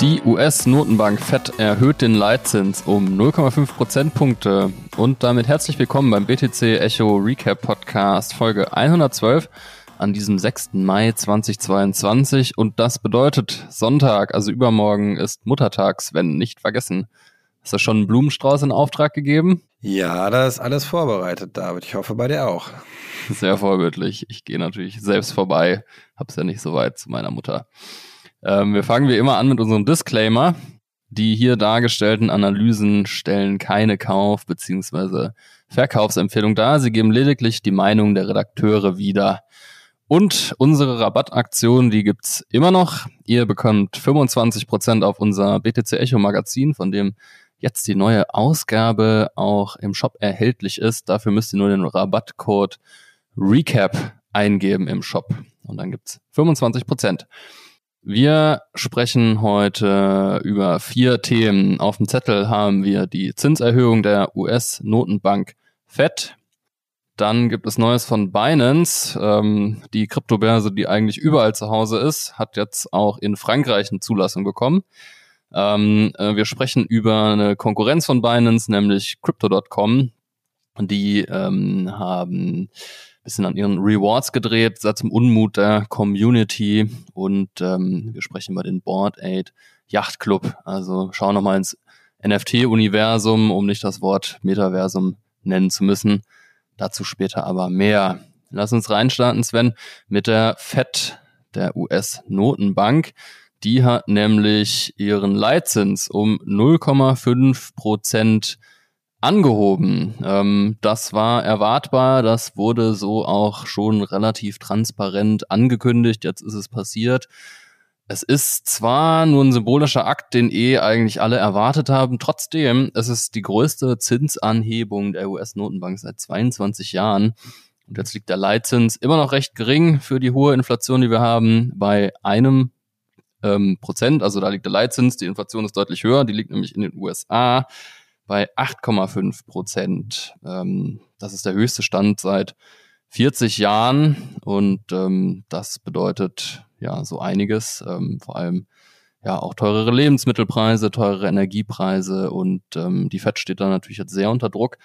Die US-Notenbank Fed erhöht den Leitzins um 0,5 Prozentpunkte. Und damit herzlich willkommen beim BTC Echo Recap Podcast Folge 112 an diesem 6. Mai 2022. Und das bedeutet Sonntag, also übermorgen ist Muttertags, wenn nicht vergessen. Hast du schon einen Blumenstrauß in Auftrag gegeben? Ja, da ist alles vorbereitet, David. Ich hoffe bei dir auch. Sehr vorbildlich. Ich gehe natürlich selbst vorbei. Hab's ja nicht so weit zu meiner Mutter. Ähm, wir fangen wie immer an mit unserem Disclaimer. Die hier dargestellten Analysen stellen keine Kauf- bzw. Verkaufsempfehlung dar. Sie geben lediglich die Meinung der Redakteure wieder. Und unsere Rabattaktion, die gibt's immer noch. Ihr bekommt 25% auf unser BTC Echo Magazin, von dem jetzt die neue Ausgabe auch im Shop erhältlich ist. Dafür müsst ihr nur den Rabattcode RECAP eingeben im Shop. Und dann gibt's 25%. Wir sprechen heute über vier Themen. Auf dem Zettel haben wir die Zinserhöhung der US-Notenbank Fed. Dann gibt es Neues von Binance. Ähm, die Kryptobörse, die eigentlich überall zu Hause ist, hat jetzt auch in Frankreich eine Zulassung bekommen. Ähm, äh, wir sprechen über eine Konkurrenz von Binance, nämlich Crypto.com. Die ähm, haben bisschen an ihren Rewards gedreht, seit zum Unmut der Community und ähm, wir sprechen über den Board Aid Yacht Club. Also schauen nochmal ins NFT-Universum, um nicht das Wort Metaversum nennen zu müssen. Dazu später aber mehr. Lass uns reinstarten, Sven, mit der FED, der US-Notenbank. Die hat nämlich ihren Leitzins um 0,5 Prozent angehoben. Ähm, das war erwartbar, das wurde so auch schon relativ transparent angekündigt, jetzt ist es passiert. Es ist zwar nur ein symbolischer Akt, den eh eigentlich alle erwartet haben, trotzdem, es ist die größte Zinsanhebung der US-Notenbank seit 22 Jahren. Und jetzt liegt der Leitzins immer noch recht gering für die hohe Inflation, die wir haben, bei einem ähm, Prozent. Also da liegt der Leitzins, die Inflation ist deutlich höher, die liegt nämlich in den USA bei 8,5 Prozent. Ähm, das ist der höchste Stand seit 40 Jahren und ähm, das bedeutet ja so einiges, ähm, vor allem ja auch teurere Lebensmittelpreise, teurere Energiepreise und ähm, die FED steht da natürlich jetzt sehr unter Druck.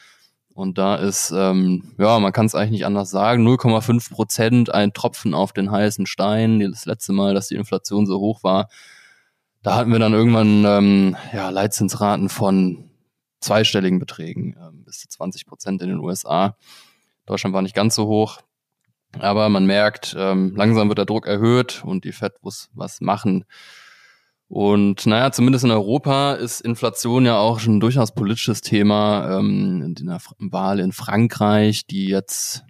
Und da ist, ähm, ja, man kann es eigentlich nicht anders sagen, 0,5 Prozent, ein Tropfen auf den heißen Stein. Das letzte Mal, dass die Inflation so hoch war, da hatten wir dann irgendwann ähm, ja, Leitzinsraten von zweistelligen Beträgen, äh, bis zu 20 Prozent in den USA. Deutschland war nicht ganz so hoch. Aber man merkt, ähm, langsam wird der Druck erhöht und die Fed muss was machen. Und naja, zumindest in Europa ist Inflation ja auch schon ein durchaus politisches Thema. Ähm, in der Wahl in Frankreich, die jetzt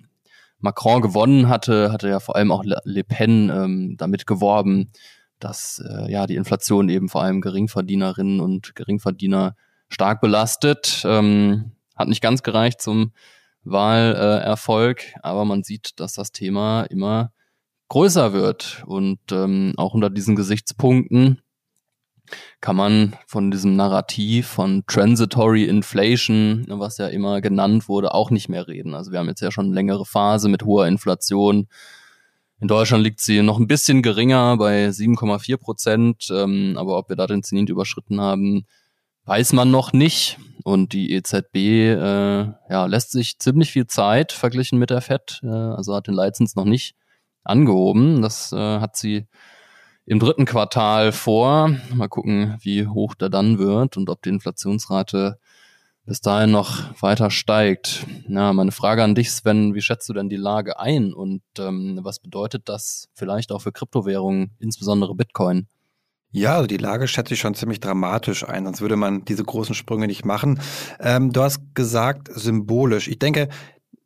Macron gewonnen hatte, hatte ja vor allem auch Le Pen ähm, damit geworben, dass äh, ja die Inflation eben vor allem Geringverdienerinnen und Geringverdiener stark belastet. Ähm, hat nicht ganz gereicht zum Wahlerfolg, aber man sieht, dass das Thema immer größer wird. Und ähm, auch unter diesen Gesichtspunkten kann man von diesem Narrativ von Transitory Inflation, was ja immer genannt wurde, auch nicht mehr reden. Also wir haben jetzt ja schon eine längere Phase mit hoher Inflation. In Deutschland liegt sie noch ein bisschen geringer bei 7,4 Prozent, ähm, aber ob wir da den Zenit überschritten haben, weiß man noch nicht. Und die EZB äh, ja, lässt sich ziemlich viel Zeit verglichen mit der FED, äh, also hat den Leitzins noch nicht angehoben. Das äh, hat sie im dritten Quartal vor. Mal gucken, wie hoch der dann wird und ob die Inflationsrate bis dahin noch weiter steigt. Na, meine Frage an dich, Sven, wie schätzt du denn die Lage ein und ähm, was bedeutet das vielleicht auch für Kryptowährungen, insbesondere Bitcoin? Ja, also die Lage schätze ich schon ziemlich dramatisch ein, sonst würde man diese großen Sprünge nicht machen. Ähm, du hast gesagt, symbolisch. Ich denke,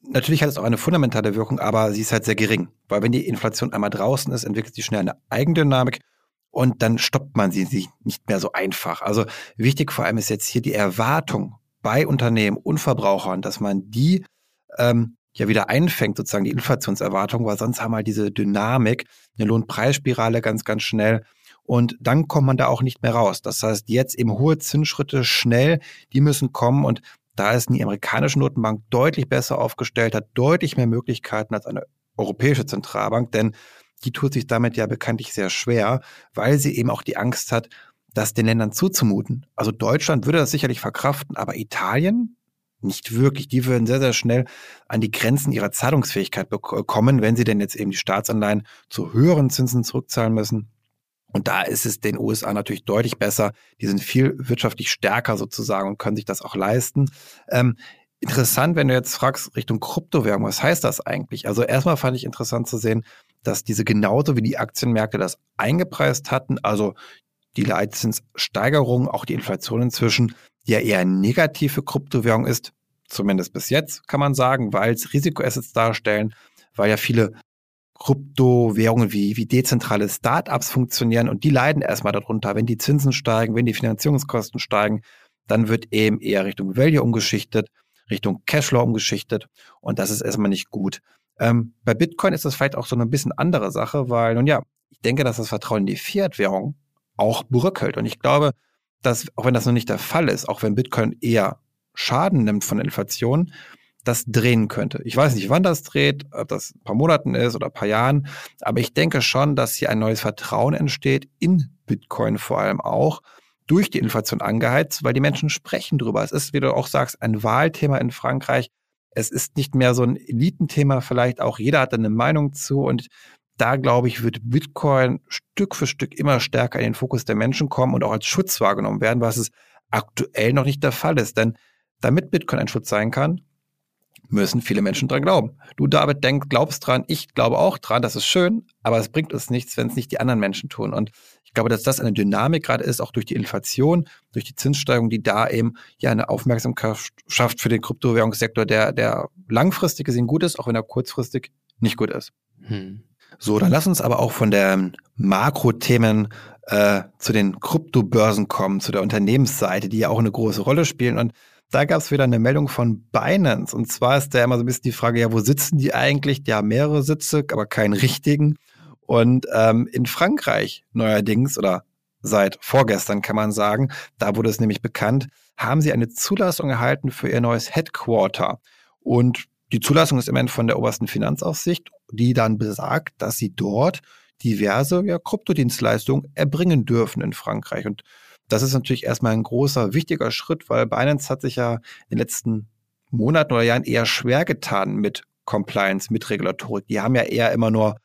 natürlich hat es auch eine fundamentale Wirkung, aber sie ist halt sehr gering. Weil wenn die Inflation einmal draußen ist, entwickelt sie schnell eine Eigendynamik und dann stoppt man sie nicht mehr so einfach. Also wichtig vor allem ist jetzt hier die Erwartung bei Unternehmen und Verbrauchern, dass man die ähm, ja wieder einfängt, sozusagen die Inflationserwartung, weil sonst haben wir halt diese Dynamik, eine Lohnpreisspirale ganz, ganz schnell und dann kommt man da auch nicht mehr raus. Das heißt, jetzt eben hohe Zinsschritte schnell, die müssen kommen und da ist die amerikanische Notenbank deutlich besser aufgestellt, hat deutlich mehr Möglichkeiten als eine europäische Zentralbank, denn die tut sich damit ja bekanntlich sehr schwer, weil sie eben auch die Angst hat, das den Ländern zuzumuten. Also Deutschland würde das sicherlich verkraften, aber Italien nicht wirklich. Die würden sehr, sehr schnell an die Grenzen ihrer Zahlungsfähigkeit kommen, wenn sie denn jetzt eben die Staatsanleihen zu höheren Zinsen zurückzahlen müssen. Und da ist es den USA natürlich deutlich besser. Die sind viel wirtschaftlich stärker sozusagen und können sich das auch leisten. Ähm, interessant, wenn du jetzt fragst Richtung Kryptowährung, was heißt das eigentlich? Also erstmal fand ich interessant zu sehen, dass diese genauso wie die Aktienmärkte das eingepreist hatten, also die Leitzinssteigerung, auch die Inflation inzwischen, die ja eher negative Kryptowährung ist, zumindest bis jetzt kann man sagen, weil es Risikoassets darstellen, weil ja viele Kryptowährungen wie, wie dezentrale Startups funktionieren und die leiden erstmal darunter. Wenn die Zinsen steigen, wenn die Finanzierungskosten steigen, dann wird eben eher Richtung Value umgeschichtet, Richtung Cashflow umgeschichtet und das ist erstmal nicht gut. Ähm, bei Bitcoin ist das vielleicht auch so eine bisschen andere Sache, weil nun ja, ich denke, dass das Vertrauen in die Fiat-Währung auch bröckelt und ich glaube, dass, auch wenn das noch nicht der Fall ist, auch wenn Bitcoin eher Schaden nimmt von Inflation, das drehen könnte. Ich weiß nicht, wann das dreht, ob das ein paar Monaten ist oder ein paar Jahren, aber ich denke schon, dass hier ein neues Vertrauen entsteht, in Bitcoin vor allem auch, durch die Inflation angeheizt, weil die Menschen sprechen drüber. Es ist, wie du auch sagst, ein Wahlthema in Frankreich. Es ist nicht mehr so ein Elitenthema, vielleicht auch jeder hat eine Meinung zu und da glaube ich, wird Bitcoin Stück für Stück immer stärker in den Fokus der Menschen kommen und auch als Schutz wahrgenommen werden, was es aktuell noch nicht der Fall ist. Denn damit Bitcoin ein Schutz sein kann, müssen viele Menschen dran glauben. Du, David, denkst, glaubst dran, ich glaube auch dran, das ist schön, aber es bringt uns nichts, wenn es nicht die anderen Menschen tun. Und ich glaube, dass das eine Dynamik gerade ist, auch durch die Inflation, durch die Zinssteigerung, die da eben ja eine Aufmerksamkeit schafft für den Kryptowährungssektor, der, der langfristig gesehen gut ist, auch wenn er kurzfristig nicht gut ist. Hm. So, dann lass uns aber auch von den Makrothemen äh, zu den Kryptobörsen kommen, zu der Unternehmensseite, die ja auch eine große Rolle spielen. Und da gab es wieder eine Meldung von Binance. Und zwar ist da immer so ein bisschen die Frage, ja, wo sitzen die eigentlich? Die haben mehrere Sitze, aber keinen richtigen. Und ähm, in Frankreich neuerdings oder seit vorgestern kann man sagen, da wurde es nämlich bekannt, haben sie eine Zulassung erhalten für ihr neues Headquarter. Und die Zulassung ist immerhin von der obersten Finanzaufsicht, die dann besagt, dass sie dort diverse ja, Kryptodienstleistungen erbringen dürfen in Frankreich. Und das ist natürlich erstmal ein großer, wichtiger Schritt, weil Binance hat sich ja in den letzten Monaten oder Jahren eher schwer getan mit Compliance, mit Regulatorik. Die haben ja eher immer nur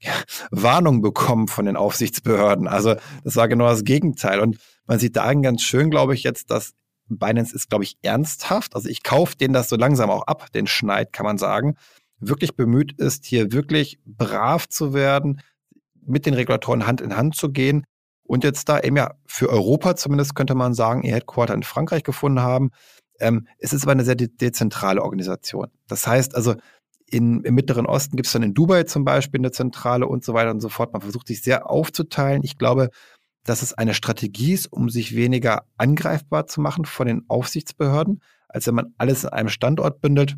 ja, Warnung bekommen von den Aufsichtsbehörden. Also das war genau das Gegenteil. Und man sieht darin ganz schön, glaube ich, jetzt, dass Binance ist, glaube ich, ernsthaft. Also ich kaufe denen das so langsam auch ab, den Schneid, kann man sagen. Wirklich bemüht ist, hier wirklich brav zu werden, mit den Regulatoren Hand in Hand zu gehen und jetzt da eben ja für Europa zumindest könnte man sagen, ihr Headquarter in Frankreich gefunden haben. Ähm, es ist aber eine sehr de dezentrale Organisation. Das heißt also, in, im Mittleren Osten gibt es dann in Dubai zum Beispiel eine Zentrale und so weiter und so fort. Man versucht sich sehr aufzuteilen. Ich glaube, dass es eine Strategie ist, um sich weniger angreifbar zu machen von den Aufsichtsbehörden, als wenn man alles in einem Standort bündelt.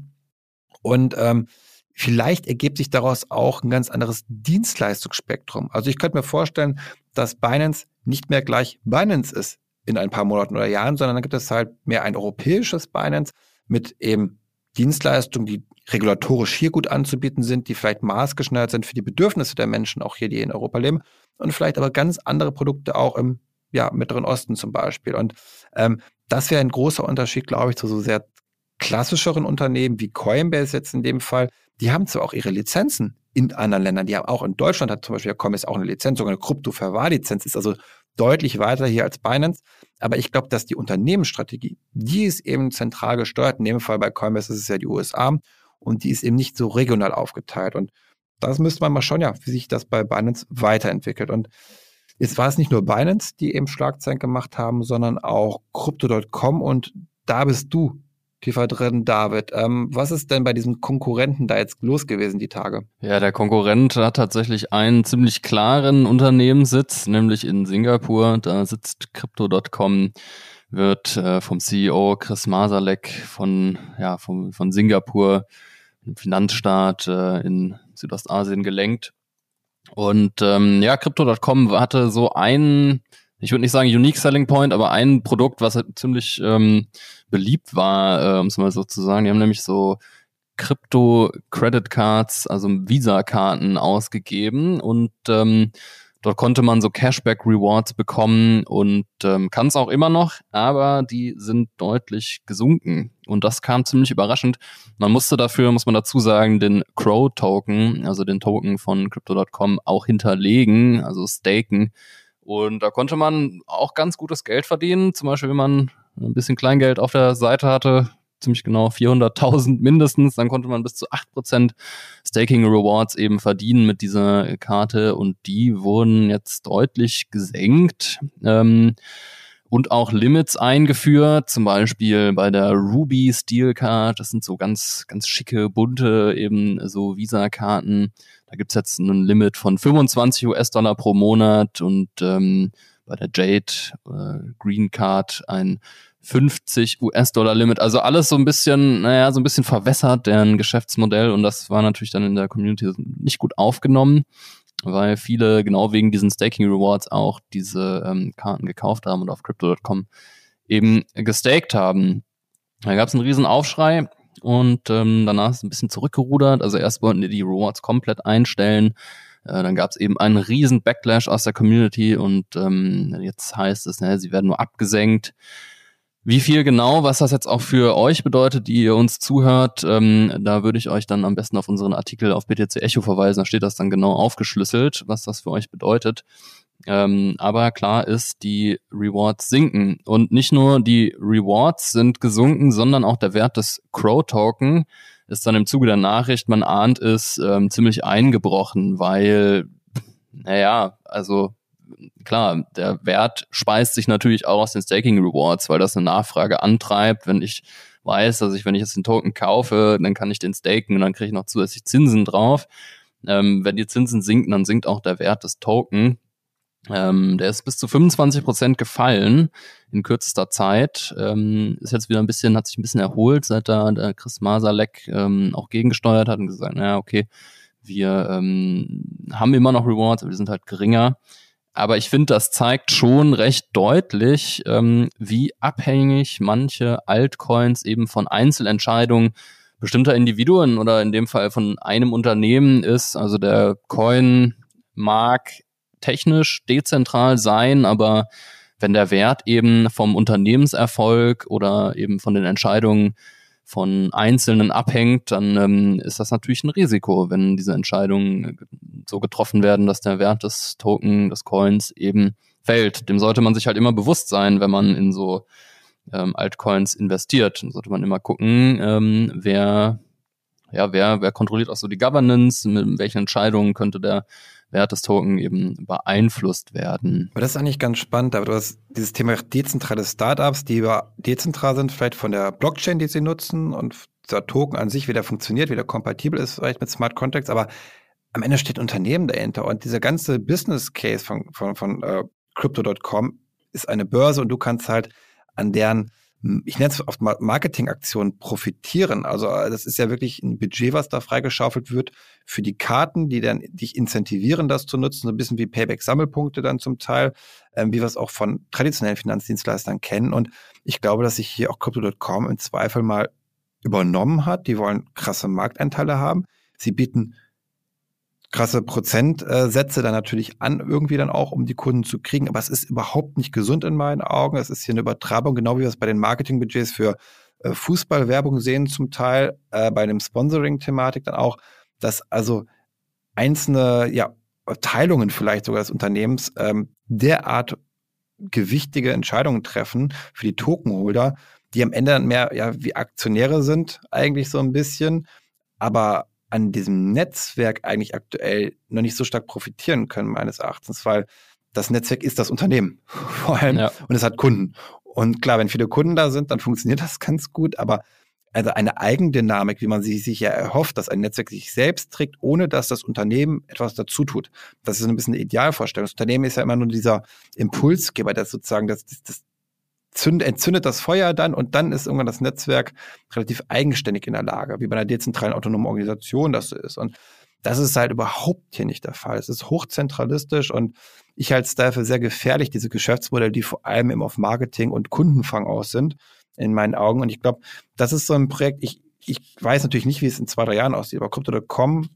Und ähm, vielleicht ergibt sich daraus auch ein ganz anderes Dienstleistungsspektrum. Also ich könnte mir vorstellen, dass Binance nicht mehr gleich Binance ist in ein paar Monaten oder Jahren, sondern dann gibt es halt mehr ein europäisches Binance mit eben Dienstleistungen, die regulatorisch hier gut anzubieten sind, die vielleicht maßgeschneidert sind für die Bedürfnisse der Menschen, auch hier, die in Europa leben, und vielleicht aber ganz andere Produkte auch im ja, Mittleren Osten zum Beispiel. Und ähm, das wäre ein großer Unterschied, glaube ich, zu so sehr klassischeren Unternehmen wie Coinbase jetzt in dem Fall. Die haben zwar auch ihre Lizenzen in anderen Ländern, die haben auch in Deutschland hat zum Beispiel Coinbase auch eine Lizenz, sogar eine Krypto-Verwahrlizenz, ist also deutlich weiter hier als Binance. Aber ich glaube, dass die Unternehmensstrategie, die ist eben zentral gesteuert. In dem Fall bei Coinbase ist es ja die USA und die ist eben nicht so regional aufgeteilt. Und das müsste man mal schauen, ja, wie sich das bei Binance weiterentwickelt. Und jetzt war es nicht nur Binance, die eben Schlagzeilen gemacht haben, sondern auch Crypto.com und da bist du tiefer drin, David. Ähm, was ist denn bei diesem Konkurrenten da jetzt los gewesen die Tage? Ja, der Konkurrent hat tatsächlich einen ziemlich klaren Unternehmenssitz, nämlich in Singapur. Da sitzt Crypto.com, wird äh, vom CEO Chris Masalek von, ja, vom, von Singapur, einem Finanzstaat äh, in Südostasien gelenkt. Und ähm, ja, Crypto.com hatte so einen ich würde nicht sagen Unique Selling Point, aber ein Produkt, was halt ziemlich ähm, beliebt war, äh, um es mal so zu sagen. Die haben nämlich so Crypto Credit Cards, also Visa-Karten ausgegeben und ähm, Dort konnte man so Cashback-Rewards bekommen und ähm, kann es auch immer noch, aber die sind deutlich gesunken. Und das kam ziemlich überraschend. Man musste dafür, muss man dazu sagen, den Crow-Token, also den Token von Crypto.com, auch hinterlegen, also staken. Und da konnte man auch ganz gutes Geld verdienen. Zum Beispiel, wenn man ein bisschen Kleingeld auf der Seite hatte, ziemlich genau 400.000 mindestens, dann konnte man bis zu 8% Staking Rewards eben verdienen mit dieser Karte und die wurden jetzt deutlich gesenkt. Ähm, und auch Limits eingeführt, zum Beispiel bei der Ruby Steel Card. Das sind so ganz, ganz schicke, bunte eben so Visa-Karten. Da gibt's jetzt ein Limit von 25 US-Dollar pro Monat und ähm, bei der Jade äh, Green Card ein 50 US-Dollar-Limit. Also alles so ein bisschen, naja, so ein bisschen verwässert, deren Geschäftsmodell. Und das war natürlich dann in der Community nicht gut aufgenommen, weil viele genau wegen diesen Staking Rewards auch diese ähm, Karten gekauft haben und auf Crypto.com eben gestaked haben. Da gab es einen riesen Aufschrei und ähm, danach ist ein bisschen zurückgerudert. Also erst wollten die die Rewards komplett einstellen. Äh, dann gab es eben einen riesen Backlash aus der Community und ähm, jetzt heißt es, ne, sie werden nur abgesenkt. Wie viel genau, was das jetzt auch für euch bedeutet, die ihr uns zuhört, ähm, da würde ich euch dann am besten auf unseren Artikel auf BTC Echo verweisen. Da steht das dann genau aufgeschlüsselt, was das für euch bedeutet. Ähm, aber klar ist, die Rewards sinken. Und nicht nur die Rewards sind gesunken, sondern auch der Wert des Crow-Token ist dann im Zuge der Nachricht, man ahnt es, ähm, ziemlich eingebrochen, weil, naja, also klar, der Wert speist sich natürlich auch aus den Staking Rewards, weil das eine Nachfrage antreibt. Wenn ich weiß, dass ich, wenn ich jetzt den Token kaufe, dann kann ich den staken und dann kriege ich noch zusätzlich Zinsen drauf. Ähm, wenn die Zinsen sinken, dann sinkt auch der Wert des Token. Ähm, der ist bis zu 25 Prozent gefallen in kürzester Zeit. Ähm, ist jetzt wieder ein bisschen, hat sich ein bisschen erholt, seit da der Chris Masalek ähm, auch gegengesteuert hat und gesagt, naja, okay, wir ähm, haben immer noch Rewards, aber die sind halt geringer. Aber ich finde, das zeigt schon recht deutlich, ähm, wie abhängig manche Altcoins eben von Einzelentscheidungen bestimmter Individuen oder in dem Fall von einem Unternehmen ist. Also der Coin mag technisch dezentral sein, aber wenn der Wert eben vom Unternehmenserfolg oder eben von den Entscheidungen von Einzelnen abhängt, dann ähm, ist das natürlich ein Risiko, wenn diese Entscheidungen so getroffen werden, dass der Wert des Token, des Coins eben fällt. Dem sollte man sich halt immer bewusst sein, wenn man in so ähm, Altcoins investiert. Dann sollte man immer gucken, ähm, wer, ja, wer, wer kontrolliert auch so die Governance, mit welchen Entscheidungen könnte der Wert des Token eben beeinflusst werden. Aber das ist eigentlich ganz spannend, aber du hast dieses Thema dezentrale Startups, die über dezentral sind, vielleicht von der Blockchain, die sie nutzen und der Token an sich wieder funktioniert, wieder kompatibel ist, vielleicht mit Smart Contracts, aber am Ende steht Unternehmen dahinter und dieser ganze Business Case von, von, von uh, Crypto.com ist eine Börse und du kannst halt an deren ich nenne es oft Marketingaktionen profitieren. Also äh, das ist ja wirklich ein Budget, was da freigeschaufelt wird für die Karten, die dann dich incentivieren, das zu nutzen, so ein bisschen wie Payback-Sammelpunkte dann zum Teil, ähm, wie wir es auch von traditionellen Finanzdienstleistern kennen. Und ich glaube, dass sich hier auch Crypto.com im Zweifel mal übernommen hat. Die wollen krasse Markteinteile haben. Sie bieten krasse Prozentsätze dann natürlich an, irgendwie dann auch, um die Kunden zu kriegen. Aber es ist überhaupt nicht gesund in meinen Augen. Es ist hier eine Übertreibung, genau wie wir es bei den Marketingbudgets für äh, Fußballwerbung sehen, zum Teil äh, bei dem Sponsoring-Thematik dann auch, dass also einzelne ja, Teilungen vielleicht sogar des Unternehmens ähm, derart gewichtige Entscheidungen treffen für die Tokenholder, die am Ende dann mehr ja, wie Aktionäre sind, eigentlich so ein bisschen, aber an diesem Netzwerk eigentlich aktuell noch nicht so stark profitieren können, meines Erachtens, weil das Netzwerk ist das Unternehmen vor allem ja. und es hat Kunden. Und klar, wenn viele Kunden da sind, dann funktioniert das ganz gut, aber also eine Eigendynamik, wie man sie sich ja erhofft, dass ein Netzwerk sich selbst trägt, ohne dass das Unternehmen etwas dazu tut. Das ist ein bisschen eine Idealvorstellung. Das Unternehmen ist ja immer nur dieser Impulsgeber, der sozusagen das, das, zünd, entzündet das Feuer dann und dann ist irgendwann das Netzwerk relativ eigenständig in der Lage, wie bei einer dezentralen autonomen Organisation das so ist. Und das ist halt überhaupt hier nicht der Fall. Es ist hochzentralistisch und ich halte es dafür sehr gefährlich, diese Geschäftsmodelle, die vor allem eben auf Marketing und Kundenfang aus sind, in meinen Augen. Und ich glaube, das ist so ein Projekt, ich, ich weiß natürlich nicht, wie es in zwei, drei Jahren aussieht, aber Crypto.com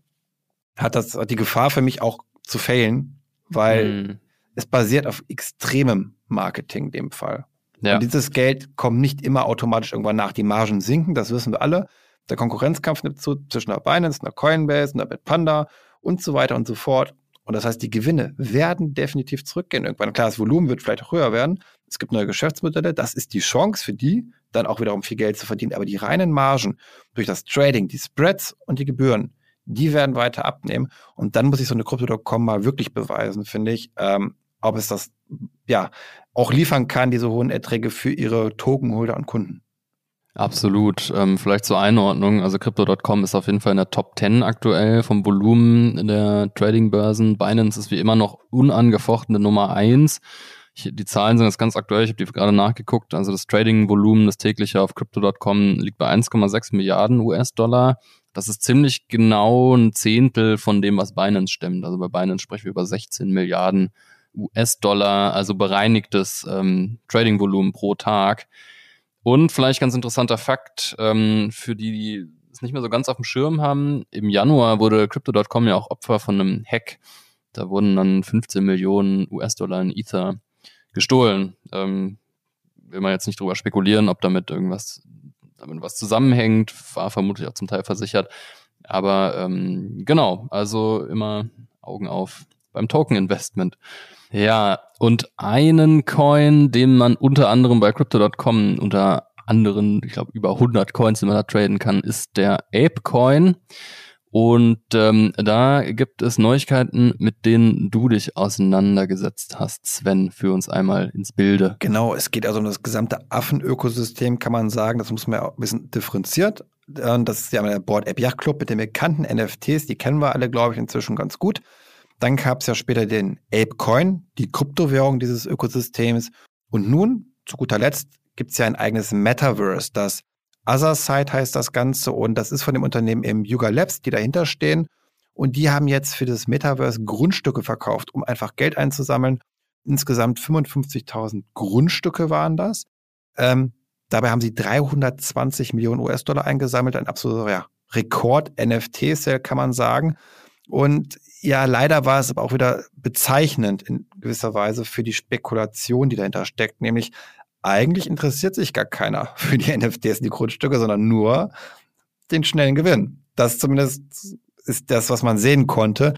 hat das, die Gefahr für mich auch zu failen, weil mhm. es basiert auf extremem Marketing in dem Fall. Ja. Und dieses Geld kommt nicht immer automatisch irgendwann nach. Die Margen sinken, das wissen wir alle. Der Konkurrenzkampf nimmt zu zwischen der Binance, der Coinbase, der Bitpanda und so weiter und so fort. Und das heißt, die Gewinne werden definitiv zurückgehen. Irgendwann, klar, das Volumen wird vielleicht auch höher werden. Es gibt neue Geschäftsmodelle. Das ist die Chance für die, dann auch wiederum viel Geld zu verdienen. Aber die reinen Margen durch das Trading, die Spreads und die Gebühren, die werden weiter abnehmen. Und dann muss ich so eine Crypto.com mal wirklich beweisen, finde ich, ähm, ob es das ja auch liefern kann, diese hohen Erträge für ihre Tokenholder und Kunden. Absolut. Ähm, vielleicht zur Einordnung. Also Crypto.com ist auf jeden Fall in der Top 10 aktuell vom Volumen der Trading-Börsen. Binance ist wie immer noch unangefochtene Nummer 1. Ich, die Zahlen sind jetzt ganz aktuell. Ich habe die gerade nachgeguckt. Also das Trading-Volumen, das tägliche auf Crypto.com liegt bei 1,6 Milliarden US-Dollar. Das ist ziemlich genau ein Zehntel von dem, was Binance stemmt. Also bei Binance sprechen wir über 16 Milliarden US-Dollar, also bereinigtes ähm, Trading-Volumen pro Tag. Und vielleicht ganz interessanter Fakt ähm, für die, die es nicht mehr so ganz auf dem Schirm haben. Im Januar wurde Crypto.com ja auch Opfer von einem Hack. Da wurden dann 15 Millionen US-Dollar in Ether gestohlen. Ähm, will man jetzt nicht drüber spekulieren, ob damit irgendwas damit was zusammenhängt, war vermutlich auch zum Teil versichert. Aber ähm, genau, also immer Augen auf beim Token-Investment. Ja, und einen Coin, den man unter anderem bei Crypto.com unter anderen, ich glaube über 100 Coins, die man da traden kann, ist der Ape Coin. Und ähm, da gibt es Neuigkeiten, mit denen du dich auseinandergesetzt hast, Sven, für uns einmal ins Bilde. Genau, es geht also um das gesamte Affenökosystem, kann man sagen. Das muss man ja auch ein bisschen differenziert. Das ist ja der Board App Yacht Club mit den bekannten NFTs, die kennen wir alle, glaube ich, inzwischen ganz gut. Dann gab es ja später den Ape Coin, die Kryptowährung dieses Ökosystems. Und nun, zu guter Letzt, gibt es ja ein eigenes Metaverse, das Otherside heißt das Ganze und das ist von dem Unternehmen im Yuga Labs, die dahinter stehen. Und die haben jetzt für das Metaverse Grundstücke verkauft, um einfach Geld einzusammeln. Insgesamt 55.000 Grundstücke waren das. Ähm, dabei haben sie 320 Millionen US-Dollar eingesammelt, ein absoluter ja, Rekord-NFT-Sale, kann man sagen. Und ja, leider war es aber auch wieder bezeichnend in gewisser Weise für die Spekulation, die dahinter steckt, nämlich eigentlich interessiert sich gar keiner für die NFTs, die Grundstücke, sondern nur den schnellen Gewinn. Das zumindest ist das, was man sehen konnte.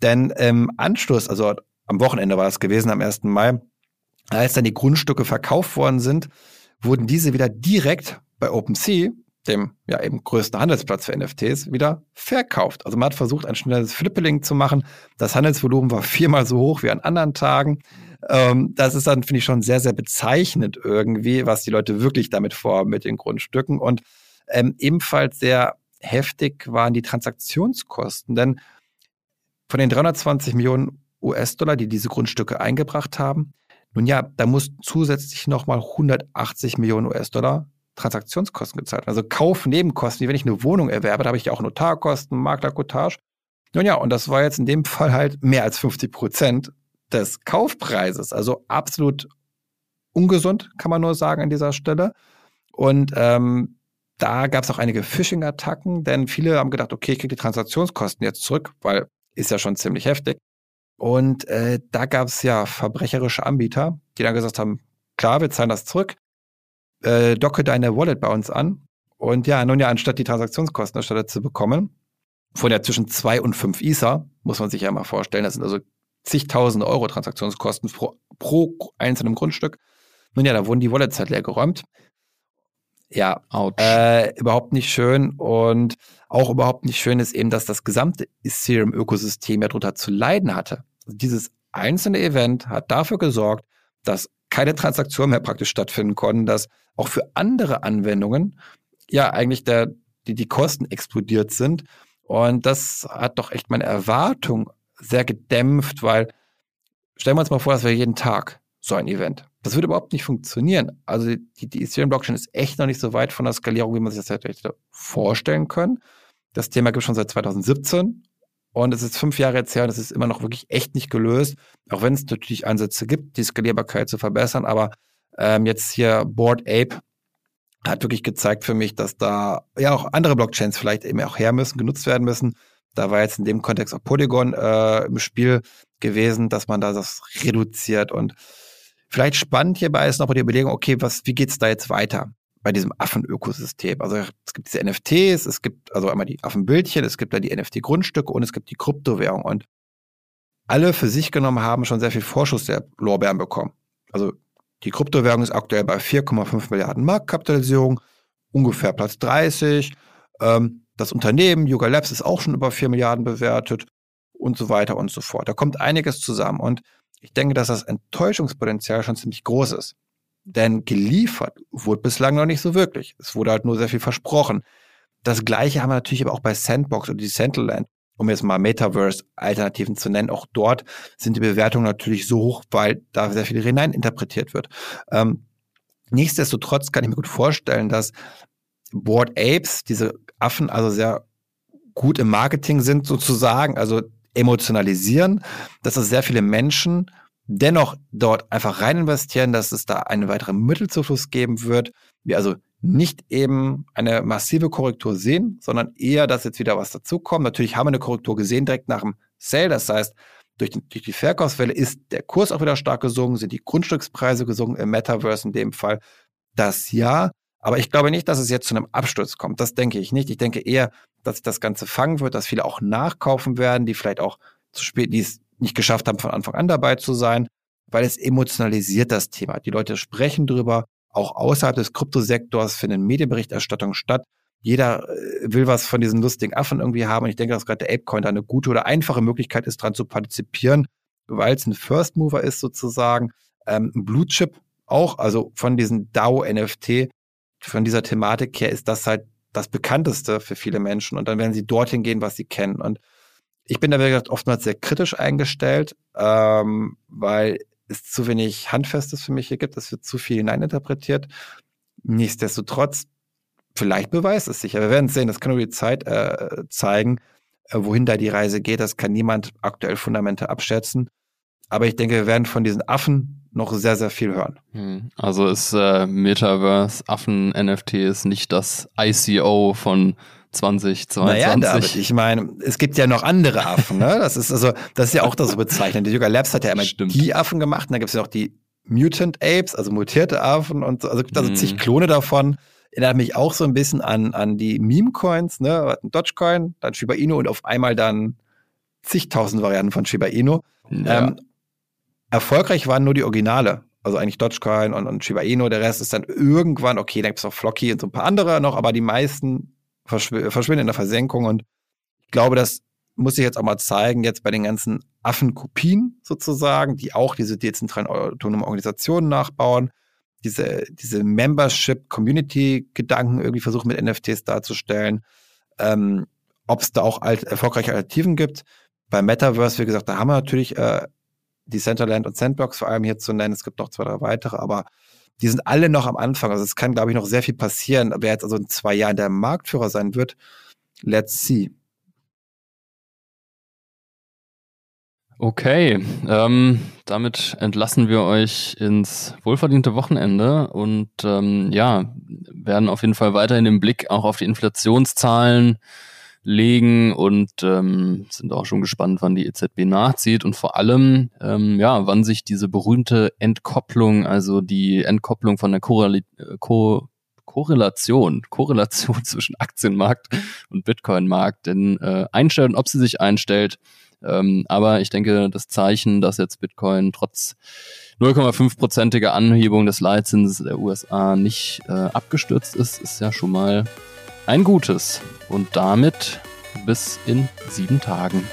Denn im Anschluss, also am Wochenende war es gewesen, am 1. Mai, als dann die Grundstücke verkauft worden sind, wurden diese wieder direkt bei OpenSea, dem ja eben größten Handelsplatz für NFTs, wieder verkauft. Also man hat versucht, ein schnelles Flippeling zu machen. Das Handelsvolumen war viermal so hoch wie an anderen Tagen. Ähm, das ist dann, finde ich, schon sehr, sehr bezeichnend irgendwie, was die Leute wirklich damit vorhaben mit den Grundstücken. Und ähm, ebenfalls sehr heftig waren die Transaktionskosten, denn von den 320 Millionen US-Dollar, die diese Grundstücke eingebracht haben, nun ja, da muss zusätzlich nochmal 180 Millionen US-Dollar Transaktionskosten gezahlt. Also Kaufnebenkosten, wie wenn ich eine Wohnung erwerbe, da habe ich auch Notarkosten, Maklerkotage. Nun ja, und das war jetzt in dem Fall halt mehr als 50 Prozent des Kaufpreises. Also absolut ungesund, kann man nur sagen an dieser Stelle. Und ähm, da gab es auch einige Phishing-Attacken, denn viele haben gedacht, okay, ich kriege die Transaktionskosten jetzt zurück, weil ist ja schon ziemlich heftig. Und äh, da gab es ja verbrecherische Anbieter, die dann gesagt haben, klar, wir zahlen das zurück, äh, docke deine Wallet bei uns an. Und ja, nun ja, anstatt die Transaktionskosten erstattet zu bekommen, von ja zwischen zwei und fünf ISA, muss man sich ja mal vorstellen, das sind also zigtausende Euro Transaktionskosten pro, pro einzelnem Grundstück. Nun ja, da wurden die Wallets halt leer geräumt. Ja, äh, überhaupt nicht schön. Und auch überhaupt nicht schön ist eben, dass das gesamte Ethereum-Ökosystem ja drunter zu leiden hatte. Also dieses einzelne Event hat dafür gesorgt, dass keine Transaktionen mehr praktisch stattfinden konnten, dass auch für andere Anwendungen ja eigentlich der, die, die Kosten explodiert sind. Und das hat doch echt meine Erwartung sehr gedämpft, weil stellen wir uns mal vor, das wäre jeden Tag so ein Event. Das würde überhaupt nicht funktionieren. Also die, die Ethereum-Blockchain ist echt noch nicht so weit von der Skalierung, wie man sich das hätte vorstellen können. Das Thema gibt es schon seit 2017 und es ist fünf Jahre jetzt her und es ist immer noch wirklich echt nicht gelöst, auch wenn es natürlich Ansätze gibt, die Skalierbarkeit zu verbessern. Aber ähm, jetzt hier Board Ape hat wirklich gezeigt für mich, dass da ja auch andere Blockchains vielleicht eben auch her müssen, genutzt werden müssen. Da war jetzt in dem Kontext auch Polygon äh, im Spiel gewesen, dass man da das reduziert. Und vielleicht spannend hierbei ist noch die Überlegung, okay, was, wie geht's da jetzt weiter? Bei diesem Affenökosystem. Also es gibt diese NFTs, es gibt also einmal die Affenbildchen, es gibt dann die NFT-Grundstücke und es gibt die Kryptowährung. Und alle für sich genommen haben schon sehr viel Vorschuss der Lorbeeren bekommen. Also die Kryptowährung ist aktuell bei 4,5 Milliarden Marktkapitalisierung, ungefähr Platz 30. Ähm, das Unternehmen Yuga Labs ist auch schon über 4 Milliarden bewertet und so weiter und so fort. Da kommt einiges zusammen und ich denke, dass das Enttäuschungspotenzial schon ziemlich groß ist. Denn geliefert wurde bislang noch nicht so wirklich. Es wurde halt nur sehr viel versprochen. Das gleiche haben wir natürlich aber auch bei Sandbox oder Decentraland, um jetzt mal Metaverse-Alternativen zu nennen. Auch dort sind die Bewertungen natürlich so hoch, weil da sehr viel hinein interpretiert wird. Ähm, nichtsdestotrotz kann ich mir gut vorstellen, dass Board Apes, diese Affen, also sehr gut im Marketing sind sozusagen, also emotionalisieren, dass es sehr viele Menschen dennoch dort einfach rein investieren, dass es da einen weiteren Mittelzufluss geben wird. Wir also nicht eben eine massive Korrektur sehen, sondern eher, dass jetzt wieder was dazukommt. Natürlich haben wir eine Korrektur gesehen direkt nach dem Sale. Das heißt, durch, die, durch die Verkaufswelle ist der Kurs auch wieder stark gesunken, sind die Grundstückspreise gesunken im Metaverse in dem Fall. Das ja. Aber ich glaube nicht, dass es jetzt zu einem Absturz kommt. Das denke ich nicht. Ich denke eher, dass sich das Ganze fangen wird, dass viele auch nachkaufen werden, die vielleicht auch zu spät, die es nicht geschafft haben, von Anfang an dabei zu sein, weil es emotionalisiert das Thema. Die Leute sprechen drüber. Auch außerhalb des Kryptosektors finden Medienberichterstattungen statt. Jeder äh, will was von diesen lustigen Affen irgendwie haben. Und ich denke, dass gerade der Apecoin da eine gute oder einfache Möglichkeit ist, dran zu partizipieren, weil es ein First Mover ist sozusagen. Ähm, ein Blue Chip auch, also von diesen DAO-NFT, von dieser Thematik her ist das halt das bekannteste für viele Menschen. Und dann werden sie dorthin gehen, was sie kennen. Und ich bin da, wie gesagt, oftmals sehr kritisch eingestellt, ähm, weil es zu wenig Handfestes für mich hier gibt. Es wird zu viel hineininterpretiert. Nichtsdestotrotz, vielleicht beweist es sich. Aber wir werden sehen. Das kann nur die Zeit äh, zeigen, äh, wohin da die Reise geht. Das kann niemand aktuell Fundamente abschätzen. Aber ich denke, wir werden von diesen Affen noch sehr, sehr viel hören. Hm. Also ist äh, Metaverse Affen NFT ist nicht das ICO von 2022. Naja, David, ich meine, es gibt ja noch andere Affen, ne? Das ist also, das ist ja auch das so bezeichnend. Die Yuga Labs hat ja immer Stimmt. die Affen gemacht und dann gibt es ja noch die Mutant Apes, also mutierte Affen und so, also gibt also mm. zig Klone davon. Erinnert mich auch so ein bisschen an, an die Meme-Coins, ne? Dogecoin, dann Shiba Inu und auf einmal dann zigtausend Varianten von Shiba Inu. Ja. Ähm, erfolgreich waren nur die Originale. Also eigentlich Dogecoin und, und Shiba Inu. Der Rest ist dann irgendwann, okay, dann gibt es noch Flocky und so ein paar andere noch, aber die meisten verschw verschwinden in der Versenkung. Und ich glaube, das muss ich jetzt auch mal zeigen, jetzt bei den ganzen Affenkopien sozusagen, die auch diese dezentralen autonomen Organisationen nachbauen, diese, diese Membership-Community-Gedanken irgendwie versuchen mit NFTs darzustellen, ähm, ob es da auch alt, erfolgreiche Alternativen gibt. Bei Metaverse, wie gesagt, da haben wir natürlich äh, die Centerland und Sandbox vor allem hier zu nennen. Es gibt noch zwei, drei weitere, aber die sind alle noch am Anfang. Also es kann, glaube ich, noch sehr viel passieren. Wer jetzt also in zwei Jahren der Marktführer sein wird, let's see. Okay, ähm, damit entlassen wir euch ins wohlverdiente Wochenende und ähm, ja, werden auf jeden Fall weiterhin den Blick auch auf die Inflationszahlen legen und ähm, sind auch schon gespannt, wann die EZB nachzieht und vor allem, ähm, ja, wann sich diese berühmte Entkopplung, also die Entkopplung von der Korrel Ko Korrelation, Korrelation zwischen Aktienmarkt und Bitcoin-Markt denn äh, einstellt und ob sie sich einstellt. Ähm, aber ich denke, das Zeichen, dass jetzt Bitcoin trotz 0,5-prozentiger Anhebung des Leitzinses der USA nicht äh, abgestürzt ist, ist ja schon mal ein gutes. Und damit bis in sieben Tagen.